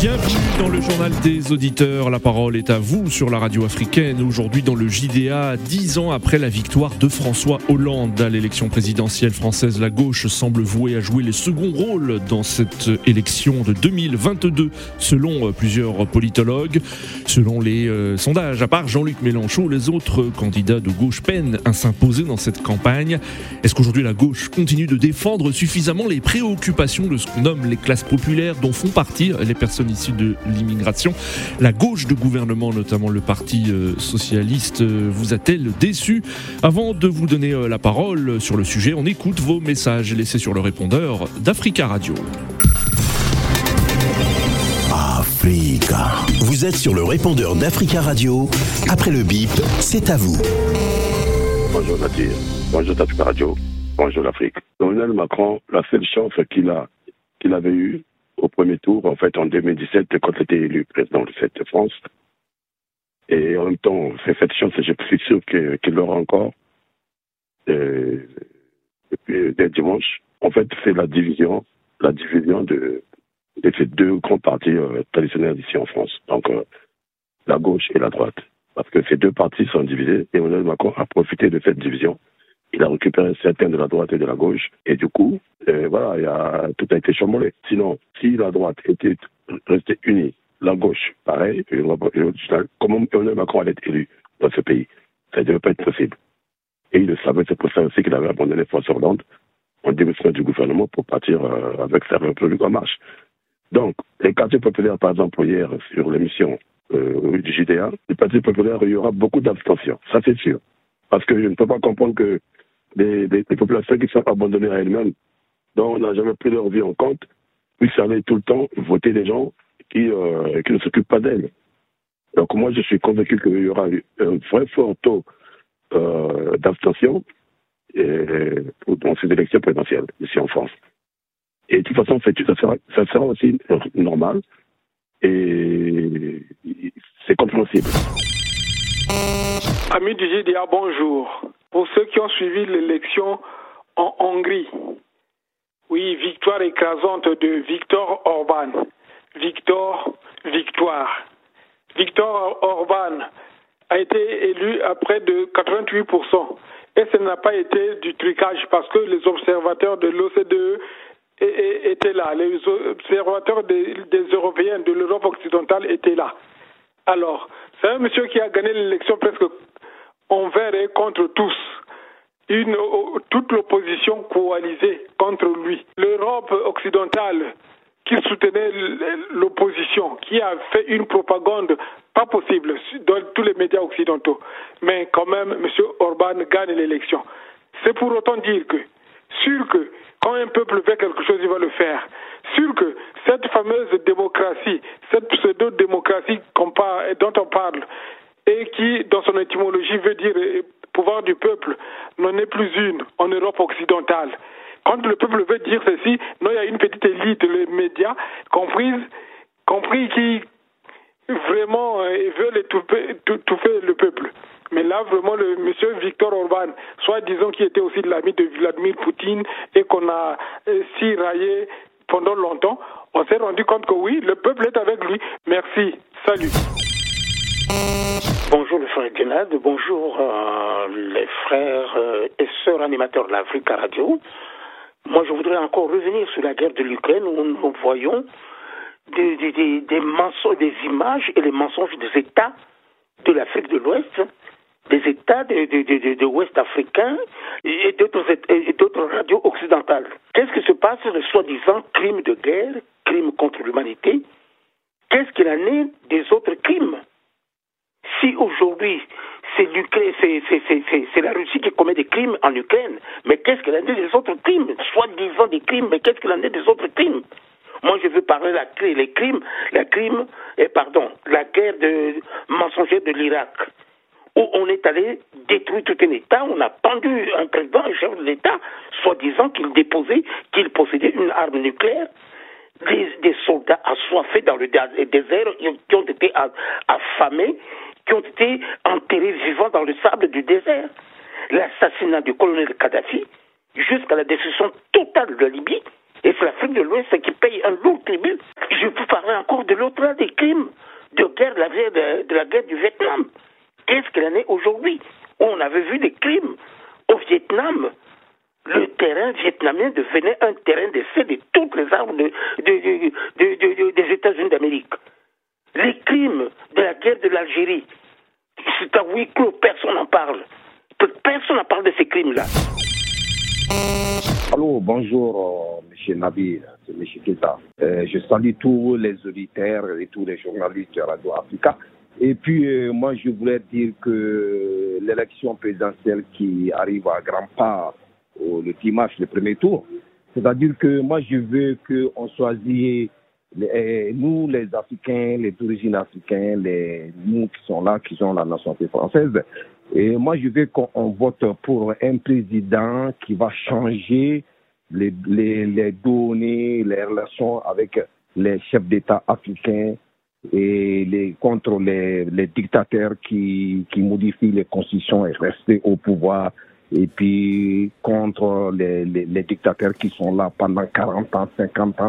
Bienvenue dans le journal des auditeurs. La parole est à vous sur la radio africaine. Aujourd'hui dans le JDA, dix ans après la victoire de François Hollande à l'élection présidentielle française, la gauche semble vouée à jouer les seconds rôles dans cette élection de 2022, selon plusieurs politologues. Selon les euh, sondages, à part Jean-Luc Mélenchon, les autres candidats de gauche peinent à s'imposer dans cette campagne. Est-ce qu'aujourd'hui la gauche continue de défendre suffisamment les préoccupations de ce qu'on nomme les classes populaires dont font partie les personnes issus de l'immigration. La gauche de gouvernement, notamment le Parti euh, socialiste, euh, vous a-t-elle déçu Avant de vous donner euh, la parole sur le sujet, on écoute vos messages laissés sur le répondeur d'Africa Radio. Africa. Vous êtes sur le répondeur d'Africa Radio. Après le bip, c'est à vous. Bonjour Nadir. Bonjour Africa Radio. Bonjour l'Afrique. Emmanuel Macron, la seule chance qu'il a, qu'il avait eue, au premier tour, en fait, en 2017, quand il était élu président de cette France. Et en même temps, c'est cette chance, je suis sûr qu'il l'aura encore euh, depuis, dès dimanche. En fait, c'est la division, la division de, ces deux grands partis euh, traditionnels ici en France. Donc, euh, la gauche et la droite. Parce que ces deux partis sont divisés et Emmanuel Macron a profité de cette division il a récupéré certains de la droite et de la gauche. Et du coup, euh, voilà, tout a été chamboulé. Sinon, si la droite était restée unie, la gauche, pareil, comment Emmanuel Macron allait être élu dans ce pays Ça ne devait pas être possible. Et il le savait, c'est pour ça aussi qu'il avait abandonné François Hollande en démission du gouvernement pour partir euh, avec sa République en marche. Donc, les quartiers populaires, par exemple, hier, sur l'émission euh, du JDA, les quartiers populaires, il y aura beaucoup d'abstention. Ça, c'est sûr. Parce que je ne peux pas comprendre que des, populations qui sont abandonnées à elles-mêmes, dont on n'a jamais pris leur vie en compte, puissent aller tout le temps voter des gens qui, euh, qui ne s'occupent pas d'elles. Donc moi, je suis convaincu qu'il y aura un vrai fort taux euh, d'abstention dans ces élections présidentielles ici en France. Et de toute façon, ça sera, ça sera aussi normal et c'est compréhensible. Amis du GDA, bonjour. Pour ceux qui ont suivi l'élection en Hongrie, oui, victoire écrasante de Victor Orban. Victor, victoire. Victor Orban a été élu à près de 88%. Et ce n'a pas été du trucage parce que les observateurs de l'OCDE étaient là. Les observateurs des Européens de l'Europe occidentale étaient là. Alors, c'est un monsieur qui a gagné l'élection presque envers et contre tous. Une, toute l'opposition coalisée contre lui. L'Europe occidentale qui soutenait l'opposition, qui a fait une propagande pas possible dans tous les médias occidentaux. Mais quand même, M. Orban gagne l'élection. C'est pour autant dire que, sûr que, quand un peuple fait quelque chose, il va le faire. Sûr que cette fameuse démocratie, cette pseudo-démocratie dont on parle, et qui, dans son étymologie, veut dire pouvoir du peuple, n'en est plus une en Europe occidentale. Quand le peuple veut dire ceci, non, il y a une petite élite, les médias, comprise, compris qui vraiment euh, veulent étouffer, le peuple. Mais là, vraiment, le monsieur Victor Orban, soit disons qu'il était aussi l'ami de Vladimir Poutine et qu'on a euh, si raillé pendant longtemps, on s'est rendu compte que oui, le peuple est avec lui. Merci. Salut. Bonjour le frère bonjour euh, les frères euh, et sœurs animateurs de l'Afrique Radio. Moi, je voudrais encore revenir sur la guerre de l'Ukraine où nous voyons des, mensonges, des images et les mensonges des États de l'Afrique de l'Ouest, des États de, l'Ouest africain et d'autres radios occidentales. Qu'est-ce qui se passe le soi-disant crimes de guerre, crimes contre l'humanité? Qu'est-ce qu'il en est des autres crimes? Si aujourd'hui c'est c'est la Russie qui commet des crimes en Ukraine, mais qu'est-ce qu'il en est des autres crimes? Soi-disant des crimes, mais qu'est-ce qu'il en est des autres crimes? Moi, je veux parler la, les crimes, la crime, et eh, pardon, la guerre de mensongère de l'Irak, où on est allé détruire tout un État, on a pendu un président, un chef de l'État, soi-disant qu'il déposait, qu'il possédait une arme nucléaire. Des, soldats assoiffés dans le désert qui ont été affamés qui ont été enterrés vivants dans le sable du désert. L'assassinat du colonel Kadhafi, jusqu'à la destruction totale de la Libye. Et c'est l'Afrique de l'Ouest qui paye un lourd tribut. Je peux parler encore de l'autre des crimes de guerre, de la, de, de la guerre du Vietnam. Qu'est-ce qu'il en est aujourd'hui? On avait vu des crimes au Vietnam. Le terrain vietnamien devenait un terrain d'essai de toutes les armes de, des États-Unis d'Amérique. Les crimes de la guerre de l'Algérie, c'est à huis personne n'en parle. Personne n'en parle de ces crimes-là. Allô, bonjour, euh, Monsieur Nabi, c'est M. Keta. Je salue tous les auditeurs et tous les journalistes de Radio Africa. Et puis, euh, moi, je voulais dire que l'élection présidentielle qui arrive à grands pas le dimanche, le premier tour, c'est-à-dire que moi, je veux qu'on choisisse les, nous, les Africains, les d'origine africaine, les, nous qui sont là, qui sont la nationalité française, et moi, je veux qu'on vote pour un président qui va changer les, les, données, les relations avec les chefs d'État africains et les, contre les, les dictateurs qui, qui modifient les constitutions et restent au pouvoir et puis contre les, les, dictateurs qui sont là pendant 40 ans, 50 ans.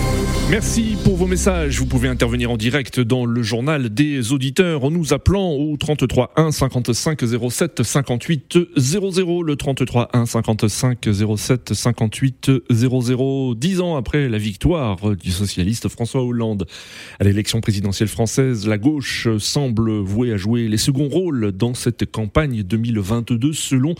Merci pour vos messages. Vous pouvez intervenir en direct dans le journal des auditeurs en nous appelant au 33 1 55 07 58 00. Le 33 1 55 07 58 00. Dix ans après la victoire du socialiste François Hollande à l'élection présidentielle française, la gauche semble vouée à jouer les seconds rôles dans cette campagne 2022 selon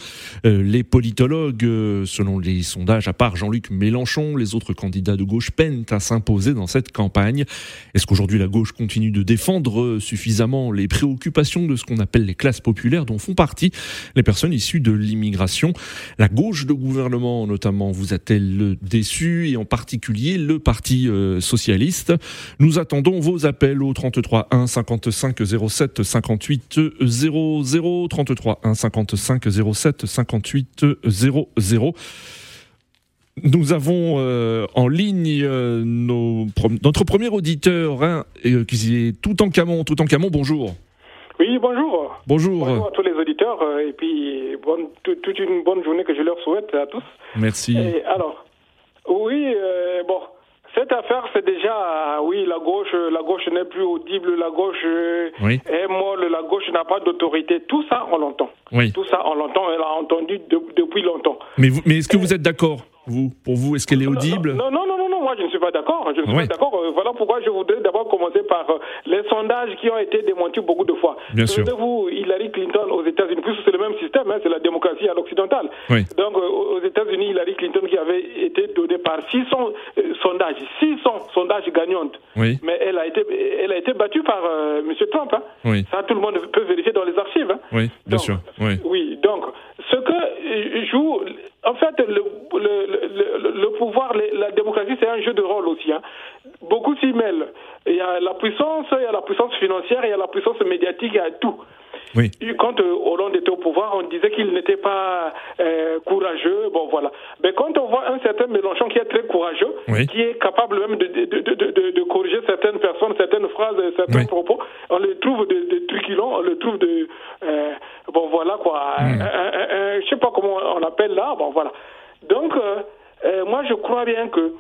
euh, les politologues, euh, selon les sondages. À part Jean-Luc Mélenchon, les autres candidats de gauche peinent à s'imposer dans cette campagne. Est-ce qu'aujourd'hui la gauche continue de défendre suffisamment les préoccupations de ce qu'on appelle les classes populaires dont font partie les personnes issues de l'immigration? La gauche de gouvernement notamment vous a-t-elle déçu et en particulier le Parti euh, socialiste. Nous attendons vos appels au 33 1 55 07 58 00 33 1 55 07 58 00 nous avons euh, en ligne euh, nos, notre premier auditeur, hein, euh, qui est tout en Camon. Tout en Camon, bonjour. Oui, bonjour. Bonjour. Bonjour à tous les auditeurs et puis bonne, toute une bonne journée que je leur souhaite à tous. Merci. Et alors, oui, bon, cette affaire, c'est déjà, oui, la gauche, la gauche n'est plus audible, la gauche est molle, la gauche n'a pas d'autorité. Tout ça, on l'entend. Oui. Tout ça, on l'entend. Elle a entendu depuis longtemps. Mais, mais est-ce que vous êtes d'accord? Vous Pour vous, est-ce qu'elle est audible non, non, non, non, non, moi je ne suis pas d'accord. Je ne suis pas d'accord. Euh, voilà pourquoi je voudrais d'abord commencer par euh, les sondages qui ont été démentis beaucoup de fois. Bien sûr. vous Hillary Clinton aux États-Unis, plus c'est le même système, hein, c'est la démocratie à l'occidentale. Oui. Donc euh, aux États-Unis, Hillary Clinton qui avait été donnée par 600 sondages, 600 sondages gagnantes. Oui. Mais elle a été, elle a été battue par M. Trump. Hein. Oui. Ça, tout le monde peut vérifier dans les archives. Hein. Oui, bien donc, sûr. Oui. oui, donc ce que joue, en fait, le pouvoir, la démocratie, c'est un jeu de rôle aussi. Hein. Beaucoup s'y mêlent. Il y a la puissance, il y a la puissance financière, il y a la puissance médiatique, il y a tout. Oui. Quand euh, Hollande était au pouvoir, on disait qu'il n'était pas euh, courageux. Bon, voilà. Mais quand on voit un certain Mélenchon qui est très courageux, oui. qui est capable même de, de, de, de, de corriger certaines personnes, certaines phrases, certains oui. propos, on le trouve de, de truculent, on le trouve de. Euh, bon, voilà quoi. Mm. Je sais pas comment on appelle là. Bon, voilà. Donc, euh, moi, je crois bien que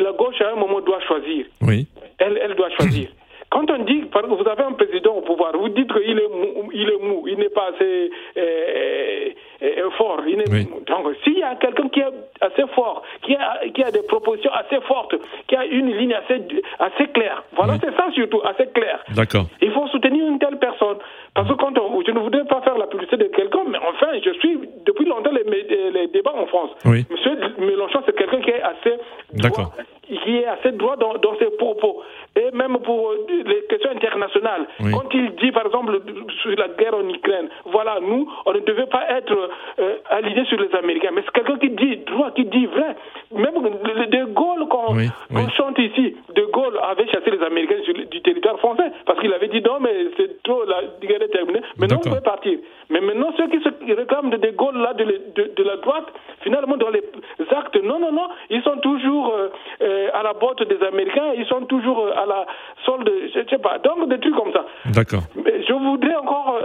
la gauche, à un moment, doit choisir. Oui. Elle, elle doit choisir. Quand on dit, exemple, vous avez un président au pouvoir, vous dites qu'il est mou, il est mou, il n'est pas assez euh, euh, fort. Il est oui. Donc, s'il y a quelqu'un qui est assez fort, qui a, qui a des propositions assez fortes, qui a une ligne assez, assez claire, voilà, oui. c'est ça surtout, assez clair. D'accord. Il faut soutenir une telle personne. Parce que quand on, je ne voudrais pas faire la publicité de quelqu'un, mais enfin, je suis depuis longtemps les, les débats en France. Oui. Monsieur Mélenchon, c'est quelqu'un qui est assez D'accord. qui est assez droit dans, dans, ses propos. Et même pour les questions internationales. Oui. Quand il dit, par exemple, sur la guerre en Ukraine, voilà, nous, on ne devait pas être euh, alignés sur les Américains. Mais c'est quelqu'un qui dit droit, qui dit vrai. Même De Gaulle, quand oui. chante ici, De Gaulle avait chassé les Américains du territoire français. Parce qu'il avait dit non, mais c'est trop, la guerre est terminée. Maintenant, on peut partir. Mais maintenant, ceux qui se réclament de De Gaulle, là, de, de, de la droite, finalement, dans les actes, non, non, non, ils sont toujours euh, à la botte des Américains, ils sont toujours à la solde, je sais pas, donc des trucs comme ça. D'accord. Je voudrais encore,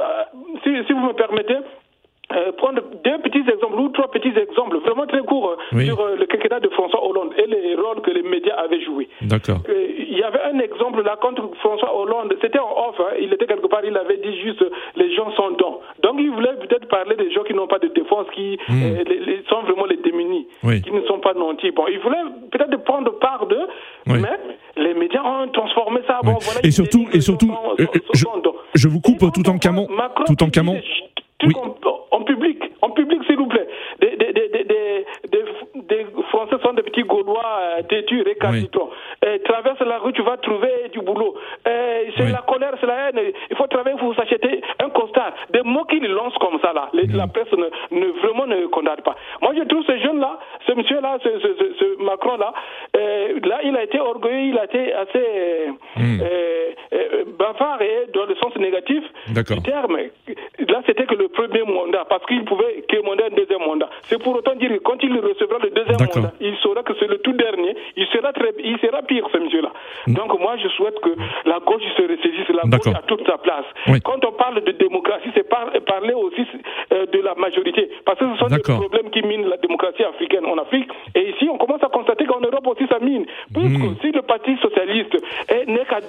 si, si vous me permettez, euh, prendre deux petits exemples ou trois petits exemples vraiment très courts euh, sur euh, le quinquennat de François Hollande et les rôles que les médias avaient joués. D'accord. Il y avait un exemple là contre François Hollande, c'était en off, hein, il était quelque part, il avait dit juste les gens sont dons. Donc il voulait peut-être parler des gens qui n'ont pas de défense, qui hmm. les, sont vraiment les démunis, qui ne sont pas nantis. Bon, il voulait peut-être prendre part d'eux, mais les médias ont transformé ça. Bon, voilà, et surtout, et surtout, je, vous coupe tout en camon, tout en camon. Oui public, en public s'il vous plaît. Des, des, des, des, Français sont des petits Gaulois euh, têtus, récalcitrants. Oui. traverse la rue, tu vas trouver du boulot. c'est la colère, c'est la haine. Il faut travailler pour s'acheter un costard. Des mots qu'ils lancent comme ça, là. La presse ne, ne, vraiment ne condamne pas. Moi, je trouve ce jeune-là, ce monsieur-là, ce, ce, ce Macron-là, euh, là, il a été orgueilleux, il a été assez hmm. euh, euh, bavard et dans le sens négatif du terme. Là, c'était que le premier mandat, parce qu'il pouvait demander un deuxième mandat. C'est pour autant dire que quand il recevra le deuxième mandat, il saura que c'est le tout dernier, il sera, très, il sera pire, ce monsieur-là. Hmm. Donc, moi, je souhaite que la gauche se ressaisisse, la gauche a toute sa place. Quand on parle de démocratie, c'est parler aussi de la majorité, parce que ce sont des problèmes qui minent la démocratie africaine en Afrique. Et ici, on commence qu'en Europe aussi, ça mine. Puisque hmm. si le Parti socialiste n'est qu'à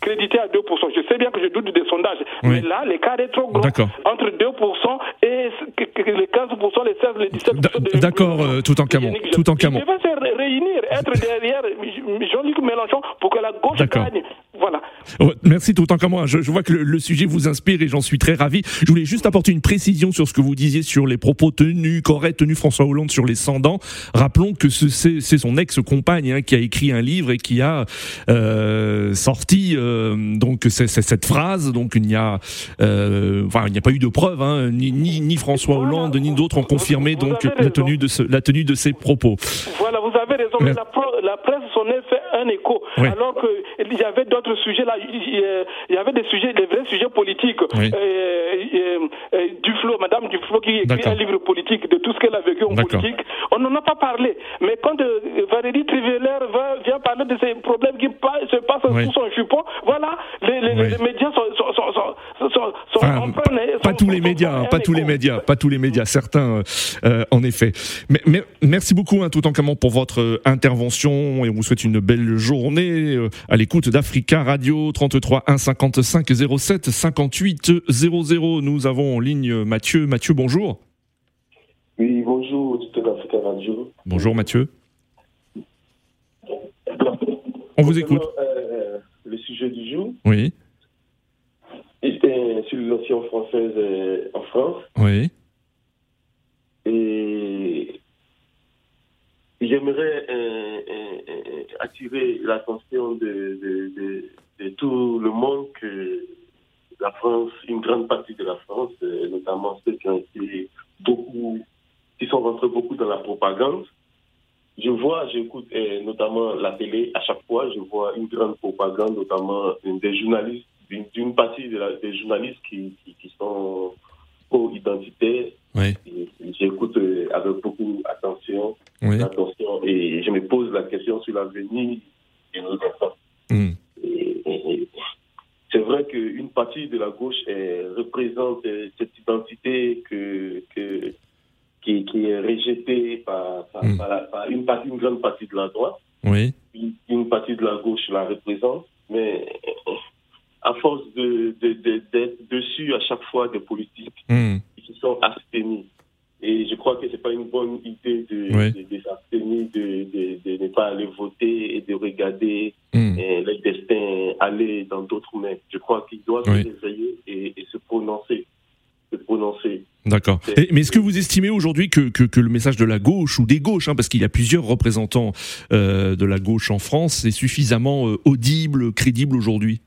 crédité à 2%, je sais bien que je doute des sondages, mais là, l'écart est trop grand entre 2% et les 15%, les 16, les 17%. D'accord, euh, tout en camon. Tout en camon. Je vais se réunir, être derrière Jean-Luc Mélenchon pour que la gauche gagne. Merci tout en camon. Je, je vois que le, sujet vous inspire et j'en suis très ravi. Je voulais juste apporter une précision sur ce que vous disiez sur les propos tenus, corrects tenus François Hollande sur les 100 ans. Rappelons que c'est son ex-compagne hein, qui a écrit un livre et qui a euh, sorti euh, donc cette phrase. Donc il n'y a, euh, enfin il n'y a pas eu de preuve. Hein, ni, ni, François Hollande ni d'autres ont confirmé donc la tenue de ce, la tenue de ces propos. Voilà, vous avez raison. Mais la, la, presse s'en est fait un écho, alors qu'il y avait d'autres sujets là. Il y avait des sujets, des vrais sujets politiques. Oui. Duflo, Madame Duflo qui écrit un livre politique de tout ce qu'elle a vécu en politique. On n'en a pas parlé. Mais quand euh, Valérie Trivelaire vient parler de ces problèmes qui se passent sous son jupon, voilà, les, médias sont, enfin, pas, tous les médias, pas tous les médias, pas tous les médias, certains, euh, euh, en effet. Mais, mais, merci beaucoup, hein, tout en camon, pour votre intervention et on vous souhaite une belle journée à l'écoute d'Africa Radio 33 1 55 07 58 00. Nous avons en ligne Mathieu. Mathieu, bonjour. Oui, bonjour, d'Africa Radio. Bonjour Mathieu. On vous écoute. Euh, le sujet du jour. Oui. Était sur l'ancien française euh, en France. Oui. Et j'aimerais euh, attirer l'attention de, de, tout le monde que la France, une grande partie de la France, notamment ceux qui ont été beaucoup qui sont rentrés beaucoup dans la propagande. Je vois, j'écoute notamment la télé, à chaque fois, je vois une grande propagande, notamment des journalistes, d'une partie des journalistes qui, qui, sont pro-identitaires. Oui. J'écoute euh, avec beaucoup d'attention, attention, et je me pose la question sur l'avenir de nos enfants. Hmm. Qu'une partie de la gauche représente cette identité que, que qui, qui est rejeté par, par, hmm. par, une, partie, une grande partie de la droite. Oui. Une, partie de la gauche la représente, mais à force d'être de, de, dessus à chaque fois des politiques mmh. qui sont abstenus. Et je crois que ce n'est pas une bonne idée de, de, s'abstenir, de, ne pas aller voter et de regarder mmh. les destins aller dans d'autres mains. Je crois qu'ils doivent et, et se prononcer. Se prononcer. D'accord. Mais est-ce que vous estimez aujourd'hui que, que, le message de la gauche ou des gauches, hein, parce qu'il y a plusieurs représentants euh, de la gauche en France, est suffisamment euh, audible, crédible aujourd'hui?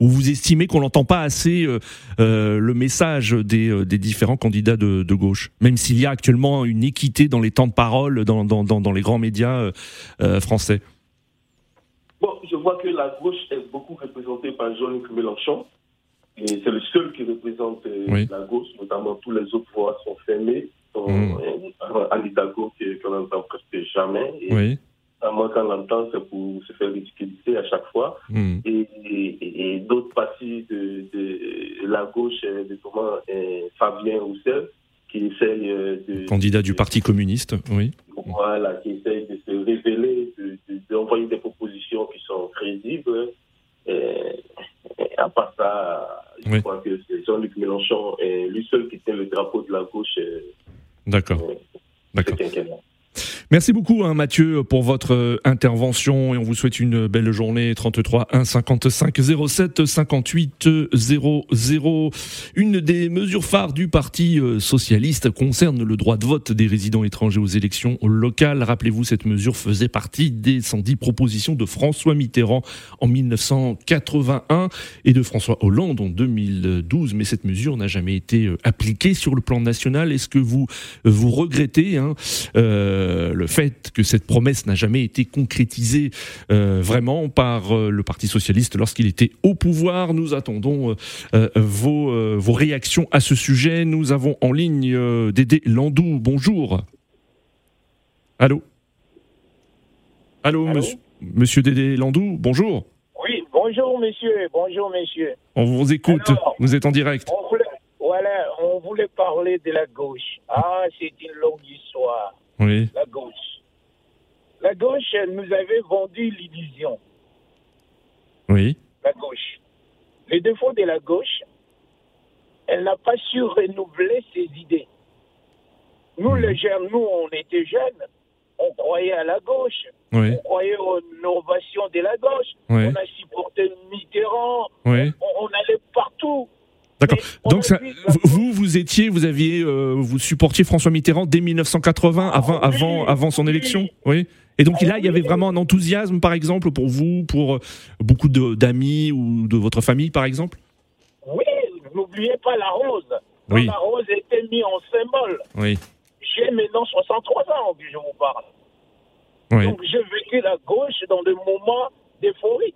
Ou vous estimez qu'on n'entend pas assez euh, le message des, des, différents candidats de, de gauche, même s'il y a actuellement une équité dans les temps de parole dans, dans, dans, dans les grands médias français Bon, je vois que la gauche est beaucoup représentée par Jean-Luc Mélenchon c'est le seul qui représente euh, la gauche, notamment tous les autres voix sont fermées. Sont, mmh. Euh, qu'on n'entend presque jamais. oui. À moins qu'on l'entende, c'est pour se faire ridiculiser à chaque fois. Hmm. Et, et- et d'autres partis de, de la gauche, euh, notamment euh, Fabien Roussel, qui essaye euh, de... Candidat du Parti communiste, oui. Voilà, qui essaye de se révéler, de- de- d'envoyer des propositions qui sont crédibles. Et, et à part ça, je Oui. crois que c'est Jean-Luc Mélenchon, et lui seul qui tient le drapeau de la gauche. euh, D'accord. euh, D'accord. Merci beaucoup hein, Mathieu pour votre euh, intervention et on vous souhaite une belle journée 33 1 55 07 58 00. Une des mesures phares du Parti euh, socialiste concerne le droit de vote des résidents étrangers aux élections locales. Rappelez-vous, cette mesure faisait partie des 110 propositions de François Mitterrand en 1981 et de François Hollande en 2012. Mais cette mesure n'a jamais été euh, appliquée sur le plan national. Est-ce que vous vous regrettez hein, le fait que cette promesse n'a jamais été concrétisée euh, vraiment par euh, le Parti socialiste lorsqu'il était au pouvoir. Nous attendons euh, euh, vos, euh, vos réactions à ce sujet. Nous avons en ligne euh, Dédé Landou. Bonjour. Allô? Allô, Allô? monsieur, monsieur Dédé Landou, bonjour. Oui, bonjour monsieur, bonjour monsieur. On vous écoute, Alors vous êtes en direct. On voulait, voilà, on voulait parler de la gauche. Ah, c'est une longue histoire, Oui, la gauche. La gauche elle nous avait vendu l'illusion, oui, la gauche. Les défauts de la gauche, elle n'a pas su renouveler ses idées. Nous, Mhm. les jeunes, nous, on était jeunes, on croyait à la gauche, oui, on croyait aux innovations de la gauche, oui, on a supporté Mitterrand, oui. on, on allait partout. D'accord. Donc ça, vous, vous étiez, vous aviez, euh, vous supportiez François Mitterrand dès 1980, avant, Ah, oui, avant, avant son élection, oui. Et donc Ah, là, il y avait vraiment un enthousiasme, par exemple, pour vous, pour euh, beaucoup d'amis ou de votre famille, par exemple? Oui, n'oubliez pas la rose. Quand Oui. la rose était mise en symbole. Oui, J'ai maintenant 63 ans que je vous parle. oui, Donc j'ai vécu la gauche dans des moments d'euphorie.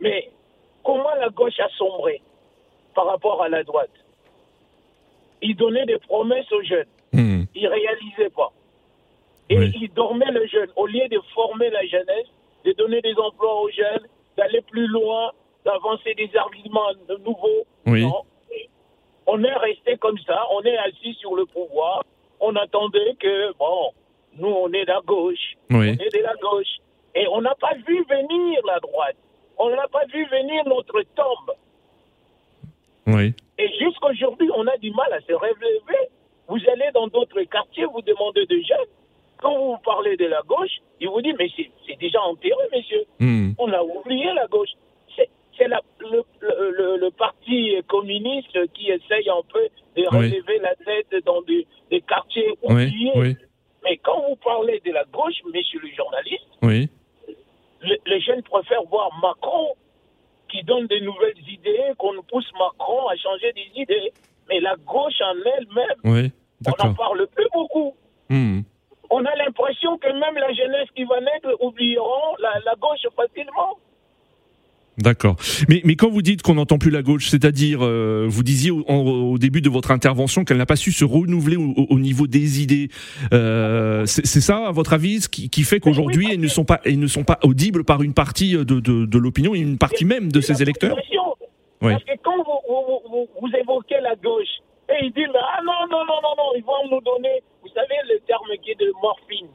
Mais comment la gauche a sombré? Par rapport à la droite Il donnait des promesses aux jeunes. Hmm. Ils ne réalisaient pas. Et Oui. ils dormaient le jeune. Au lieu de former la jeunesse, de donner des emplois aux jeunes, d'aller plus loin, d'avancer des arguments de nouveaux. Oui. Non. On est resté comme ça, on est assis sur le pouvoir, on attendait que, bon, nous on est de la gauche, oui, on est de la gauche, et on n'a pas vu venir la droite, on n'a pas vu venir notre tombe. Oui, Et jusqu'aujourd'hui, on a du mal à se relever. Vous allez dans d'autres quartiers, vous demandez des jeunes. Quand vous parlez de la gauche, ils vous disent, mais c'est déjà enterré, monsieur. Hmm. On a oublié la gauche. C'est le, le- le- le parti communiste qui essaye un peu de Oui. relever la tête dans des, des quartiers oubliés. oui, Mais quand vous parlez de la gauche, oui, le- les jeunes préfèrent voir Macron qui donne des nouvelles idées, qu'on pousse Macron à changer des idées. Mais la gauche en elle-même, oui, on n'en parle plus beaucoup. Hmm. On a l'impression que même la jeunesse qui va naître oublieront la, la gauche facilement. D'accord. Mais, mais quand vous dites qu'on n'entend plus la gauche, c'est-à-dire, euh, vous disiez au, en- au début de votre intervention qu'elle n'a pas su se renouveler au, au- au niveau des idées. Euh, c'est ça, à votre avis, ce qui, qui fait qu'aujourd'hui, elles ne sont pas, ne sont pas audibles par une partie de, de, de l'opinion et une partie même de ces électeurs. Oui. Parce que quand vous, vous, vous, vous évoquez la gauche, et ils disent, ah non, non, non, non, non, ils vont nous donner, vous savez, le terme qui est de morphine.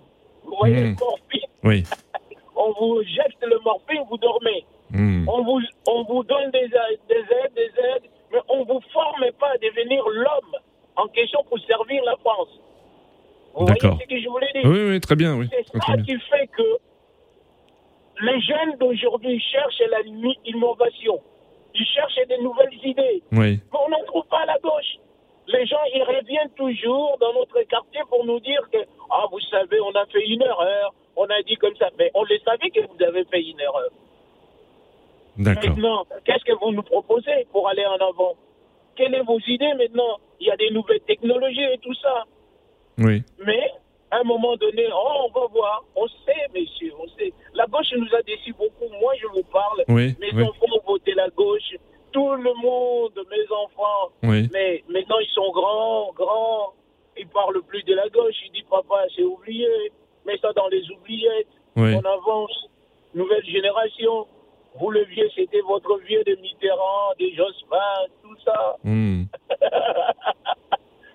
Vous voyez, le morphine, Oui. on vous jette le morphine, vous dormez. Hmm. On vous, on vous donne des, des aides, des aides, mais on ne vous forme pas à devenir l'homme en question pour servir la France. Vous voyez ce que je voulais dire? Oui, oui, très bien, oui. C'est ça bien. qui fait que les jeunes d'aujourd'hui cherchent la innovation. Ils cherchent des nouvelles idées. Oui. Mais on n'en trouve pas à la gauche. Les gens, ils reviennent toujours dans notre quartier pour nous dire que, ah, vous savez, on a fait une erreur, on a dit comme ça. Mais on le savait que vous avez fait une erreur. Maintenant, qu'est-ce que vous nous proposez pour aller en avant Quelles sont vos idées maintenant Il y a des nouvelles technologies et tout ça. Oui. Mais, à un moment donné, oh, on va voir. On sait, messieurs, on sait. La gauche nous a déçus beaucoup. Moi, je vous parle. Oui. Mes Oui. enfants ont voté la gauche. Tout le monde, mes enfants. Oui. Mais maintenant, ils sont grands, grands. Ils parlent plus de la gauche. Ils disent, papa, c'est oublié. Mets ça dans les oubliettes. on avance. Nouvelle génération. Vous, le vieux, c'était votre vieux de Mitterrand, de Jospin, tout ça. Hmm.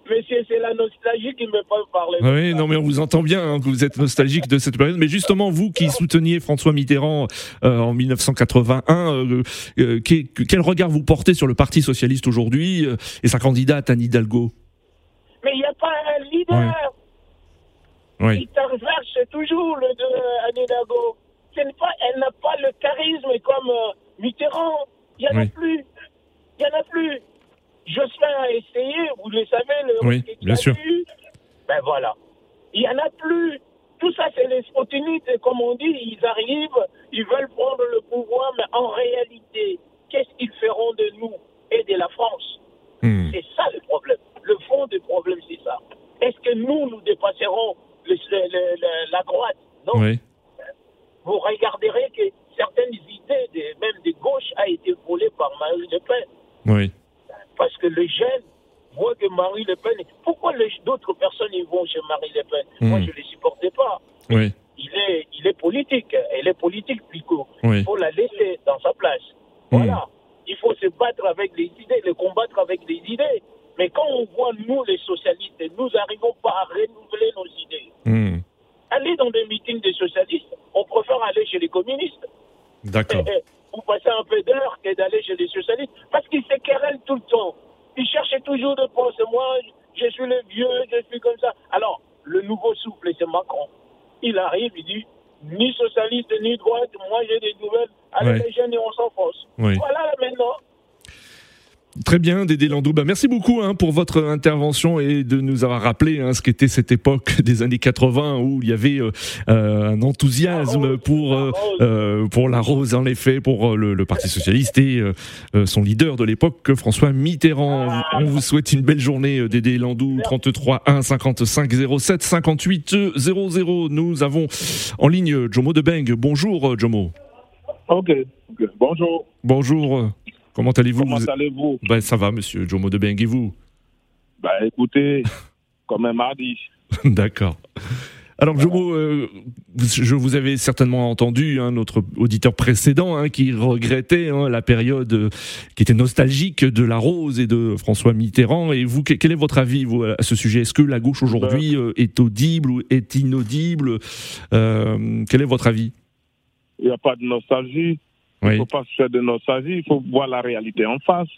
Monsieur, c'est la nostalgie qui me fait parler. Oui, non, mais on vous entend bien hein, que vous êtes nostalgique de cette période. Mais justement, vous qui souteniez François Mitterrand euh, en 1981, euh, euh, quel, quel regard vous portez sur le Parti socialiste aujourd'hui euh, et sa candidate Anne Hidalgo? Mais il n'y a pas un leader. Oui. Il toujours le de Anne Hidalgo. Pas, elle n'a pas le charisme comme euh, Mitterrand. Il n'y en a plus. Il n'y en a plus. Jospin a essayé, vous le savez, le Oui, bien sûr. eu. Ben voilà. Il n'y en a plus. Tout ça, c'est les opportunités, comme on dit. Ils arrivent, ils veulent prendre le pouvoir, mais en réalité, qu'est-ce qu'ils feront de nous et de la France? Hmm. C'est ça le problème. Le fond du problème, c'est ça. Est-ce que nous, nous dépasserons le- le- le- le- la droite? Non. Oui. Vous regarderez que certaines idées, même de gauche, a été volées par Marie Le Pen. Oui. Parce que les jeunes voient que Marie Le Pen... Pourquoi d'autres personnes ils vont chez Marie Le Pen? Moi, Hmm. je ne les supportais pas. Oui. Il est, il est politique. Elle est politique, plutôt. Oui. Il faut la laisser dans sa place. Hmm. Voilà. Il faut se battre avec les idées, les combattre avec les idées. Mais quand on voit, nous, les socialistes, nous n'arrivons pas à renouveler nos idées. Hmm. Aller dans des meetings des socialistes, on préfère aller chez les communistes. D'accord. Vous passez un peu d'heure que d'aller chez les socialistes. Parce qu'ils se querellent tout le temps. Ils cherchent toujours de penser, moi, je suis le vieux, je suis comme ça. Alors, le nouveau souffle, c'est Macron. Il arrive, il dit, ni socialiste, ni droite, moi j'ai des nouvelles. Allez Ouais. les jeunes et on s'enfonce. Oui. Voilà maintenant. Très bien, Dédé Landau. Bah, merci beaucoup hein, pour votre intervention et de nous avoir rappelé hein, ce qu'était cette époque des années 80 où il y avait euh, euh, un enthousiasme pour euh, euh, pour la rose, en effet, pour euh, le, le Parti socialiste et euh, son leader de l'époque, François Mitterrand. On vous souhaite une belle journée, Dédé Landou. 33 1 55 07 58 00. Nous avons en ligne Jomo Debeng. Bonjour, Jomo. Ok. bonjour. Bonjour. Comment allez-vous Comment Vous- allez-vous Ben, ça va, monsieur Jomo Debeng, et vous Bah écoutez, comme un mardi. D'accord. Alors, Jomo, euh, vous- je vous avais certainement entendu, hein, notre auditeur précédent, hein, qui regrettait hein, la période euh, qui était nostalgique de la Rose et de François Mitterrand. Et vous, que- quel est votre avis vous, à ce sujet? Est-ce que la gauche aujourd'hui euh, est audible ou est inaudible? Quel est votre avis? Il n'y a pas de nostalgie. Il ne Oui. faut pas se faire de nostalgie. Il faut voir la réalité en face.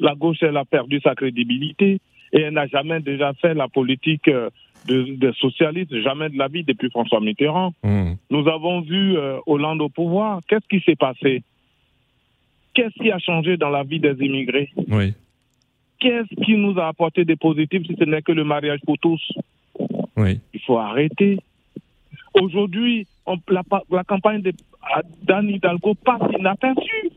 La gauche, elle a perdu sa crédibilité et elle n'a jamais déjà fait la politique euh, de, de socialiste, jamais de la vie depuis François Mitterrand. Hum, Nous avons vu euh, Hollande au pouvoir. Qu'est-ce qui s'est passé? Qu'est-ce qui a changé dans la vie des immigrés? Oui. Qu'est-ce qui nous a apporté des positifs si ce n'est que le mariage pour tous? Oui. Il faut arrêter. Aujourd'hui, la, la campagne de d'Anne Hidalgo passe inaperçue.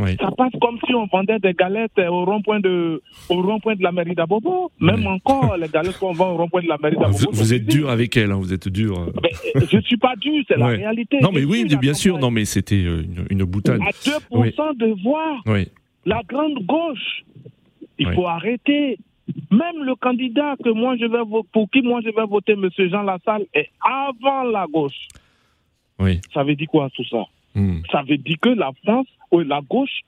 Oui. Ça passe comme si on vendait des galettes euh, au rond-point de, au rond-point de la mairie d'Abobo. Même Oui. encore, les galettes qu'on vend au rond-point de la mairie d'Abobo. Vous, êtes dur avec elle, hein, vous êtes dur. euh. Mais, euh, je ne suis pas dur, c'est la réalité. Non, mais oui, bien sûr. Non, mais c'était une, une boutade. À 2% de voix, Oui. la grande gauche. Il faut arrêter. Même le candidat que moi je vais pour qui moi je vais voter, M. Jean Lassalle, est avant la gauche. Oui. Ça veut dire quoi tout ça? Hum. Ça veut dire que la France, ou la gauche,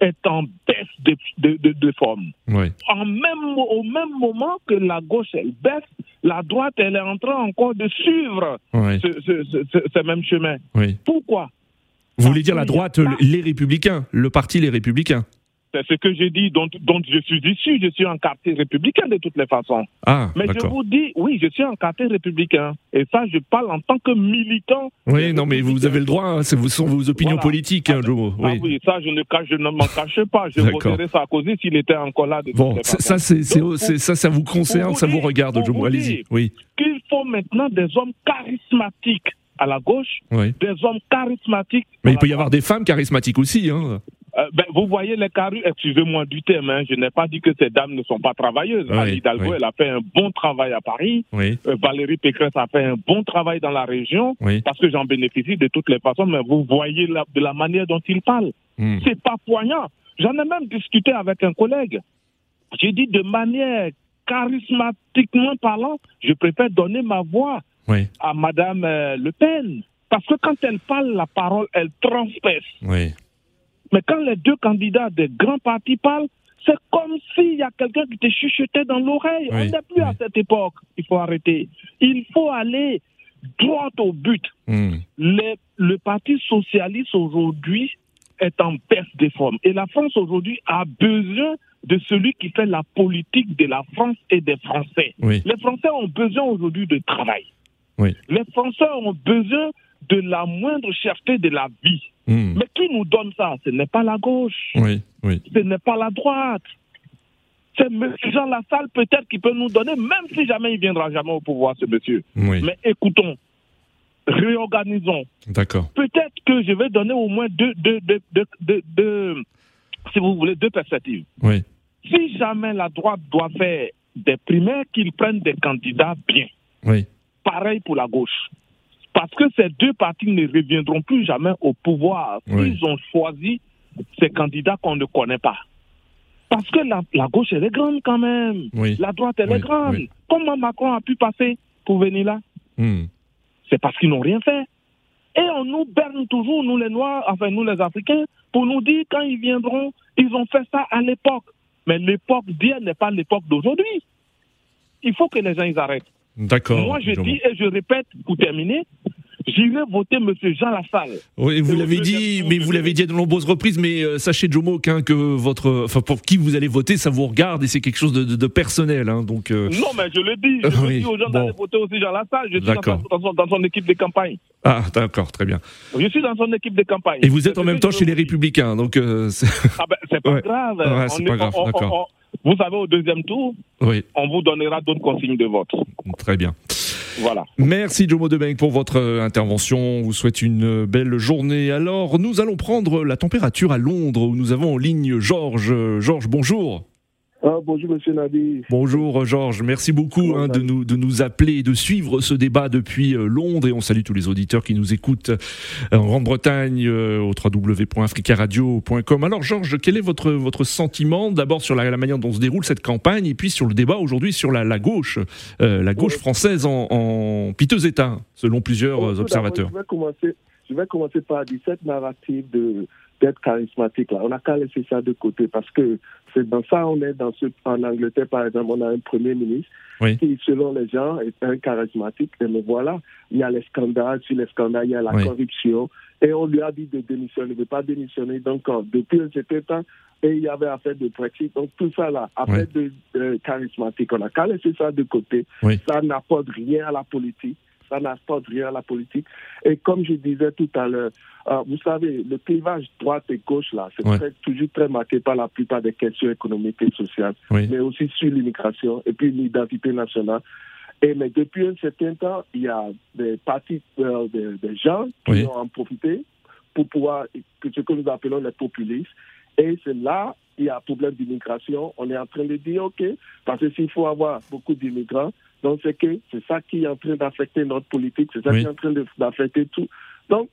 est en baisse de, de, de, de forme. Oui. En même, au même moment que la gauche, elle baisse, la droite, elle est en train encore de suivre Oui. ce, ce, ce, ce- ce même chemin. Oui. Pourquoi? Vous voulez dire la droite, les Républicains, le parti Les Républicains? C'est ce que j'ai dit, dont, dont je suis issu. Je suis en quartier républicain de toutes les façons. Ah, Mais je vous dis, oui, je suis en quartier républicain. Et ça, je parle en tant que militant. Oui, non, mais vous avez le droit, hein, ce sont vos opinions Voilà. politiques, hein, Jomo. Ah Oui. oui, ça, je ne, je ne m'en cache pas. Je D'accord. voterai Sarkozy s'il était encore là. De Bon, ça, ça, c'est, vous concerne, vous ça vous regarde, Jomo. Allez-y. Oui, qu'il faut maintenant des hommes charismatiques à la gauche, oui. des hommes charismatiques. Mais il peut y droite. avoir des femmes charismatiques aussi. Hein. Euh, ben, vous voyez les carrus, excusez-moi du thème, hein, je n'ai pas dit que ces dames ne sont pas travailleuses. Oui, Anne Hidalgo, oui. elle a fait un bon travail à Paris. Oui, Euh, Valérie Pécresse a fait un bon travail dans la région. oui. Parce que j'en bénéficie de toutes les façons, mais vous voyez la- de la manière dont il parle. Hmm. C'est pas poignant. J'en ai même discuté avec un collègue. J'ai dit de manière charismatiquement parlant, je préfère donner ma voix à Madame euh, Le Pen. Parce que quand elle parle, la parole, elle transperce. Oui. Mais quand les deux candidats des grands partis parlent, c'est comme s'il y a quelqu'un qui te chuchotait dans l'oreille. Oui, On n'est plus à cette époque. Il faut arrêter. Il faut aller droit au but. Hmm. Le Parti socialiste aujourd'hui est en perte de forme. Et la France aujourd'hui a besoin de celui qui fait la politique de la France et des Français. Oui. Les Français ont besoin aujourd'hui de travail. Les Français ont besoin de la moindre cherté de la vie. Hmm. Mais qui nous donne ça? Ce n'est pas la gauche, Oui. Oui. ce n'est pas la droite. C'est M. Jean Lassalle peut-être qui peut nous donner, même si jamais il viendra jamais au pouvoir, ce monsieur. Oui. Mais écoutons, réorganisons. D'accord. Peut-être que je vais donner au moins deux, deux, deux, deux, deux- deux- si vous voulez, deux perspectives. Oui. Si jamais la droite doit faire des primaires, qu'ils prennent des candidats bien. Oui. Pareil pour la gauche. Parce que ces deux partis ne reviendront plus jamais au pouvoir Oui. s'ils ont choisi ces candidats qu'on ne connaît pas. Parce que la, la gauche, elle est grande quand même. Oui. La droite, elle Oui, est grande. Comment Macron a pu passer pour venir là? Hmm. C'est parce qu'ils n'ont rien fait. Et on nous berne toujours, nous les Noirs, enfin nous les Africains, pour nous dire quand ils viendront, ils ont fait ça à l'époque. Mais l'époque d'hier n'est pas l'époque d'aujourd'hui. Il faut que les gens ils arrêtent. D'accord. Moi, je dis et je répète pour terminer, j'irai voter M. Jean Lassalle. Oui, vous l'avez dit, mais vous l'avez dit à de nombreuses reprises. Mais euh, sachez, Jomo, qu'un que votre, enfin, pour qui vous allez voter, ça vous regarde et c'est quelque chose de, de- de personnel. hein, donc, euh, Non, mais je le dis. Je oui, dis aux gens bon. d'aller voter aussi Jean Lassalle. Je suis dans, son, dans son équipe de campagne. ah, d'accord, très bien. Je suis dans son équipe de campagne. Et vous êtes en même temps chez les. Républicains, donc euh, Ah ben, c'est pas Ouais. grave. Ouais, c'est pas est- grave, d'accord. Vous savez, au deuxième tour, oui, on vous donnera d'autres consignes de vote. très bien. Voilà. Merci Jomo Debeng pour votre euh, intervention. On vous souhaite une belle journée. Alors, nous allons prendre la température à Londres où nous avons en ligne Georges. Euh, Georges, bonjour. Ah, bonjour, monsieur Nadi. Bonjour euh, Georges, merci beaucoup hein, de, nous, de nous appeler et de suivre ce débat depuis euh, Londres. Et on salue tous les auditeurs qui nous écoutent euh, en Grande-Bretagne au www.africaradio.com. Alors Georges, quel est votre, votre sentiment d'abord sur la, la manière dont se déroule cette campagne et puis sur le débat aujourd'hui sur la, la gauche, euh, la gauche française en, en piteux état selon plusieurs Bon, observateurs? Je vais, commencer, je vais commencer par dire cette narrative de d'être charismatique là. On n'a qu'à laisser ça de côté parce que c'est dans ça on est dans ce en Angleterre par exemple on a un premier ministre Oui. qui selon les gens est un charismatique. Et mais voilà. Il y a les scandales sur les scandales il y a la Oui. corruption. Et on lui a dit de démissionner il ne veut pas démissionner. Donc euh, depuis un certain temps et il y avait affaire de Brexit donc tout ça là affaire de, de charismatique on n'a qu'à laisser ça de côté. Ça n'apporte rien à la politique ça n'apporte rien à la politique. Et comme je disais tout à l'heure, euh, vous savez, le clivage droite et gauche, là, c'est Ouais. toujours très marqué par la plupart des questions économiques et sociales, Oui. mais aussi sur l'immigration et puis l'identité nationale. Et mais depuis un certain temps, il y a des partis, euh, des, des gens qui Oui. ont en profité pour pouvoir, ce que nous appelons les populistes. Et c'est là, il y a un problème d'immigration. On est en train de dire, OK, parce que s'il faut avoir beaucoup d'immigrants, donc c'est que c'est ça qui est en train d'affecter notre politique, c'est ça Oui. qui est en train d'affecter tout. Donc,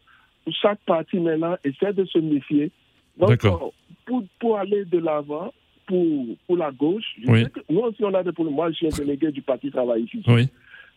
chaque parti maintenant essaie de se méfier. Donc, D'accord. pour, pour aller de l'avant, pour, pour la gauche, je Oui. sais que nous aussi on a des problèmes. Moi, je suis un délégué du Parti travailliste. ici. Oui,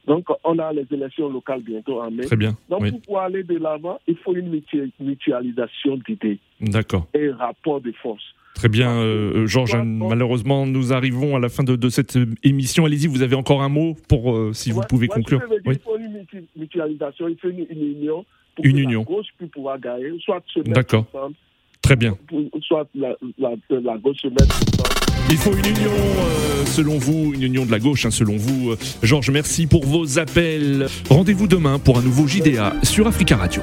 Donc, on a les élections locales bientôt en mai. très bien. Donc, Oui. pour aller de l'avant, il faut une mutu- mutualisation d'idées D'accord. et un rapport de force. Très bien, euh, Georges. Toi, toi- Malheureusement, nous arrivons à la fin de, de cette euh, émission. Allez-y, vous avez encore un mot pour, euh, si vous Ouais, pouvez moi, conclure. Oui. Il faut une mutu- mutualisation, il faut une, une union pour Une que union. la gauche puisse pouvoir gagner, soit se mettre ensemble, Très bien. pour- soit la, la, la gauche se mettre ensemble. Il faut une union, euh, selon vous, une union de la gauche, hein, selon vous. Euh, Georges, merci pour vos appels. Rendez-vous demain pour un nouveau JDA sur Africa Radio.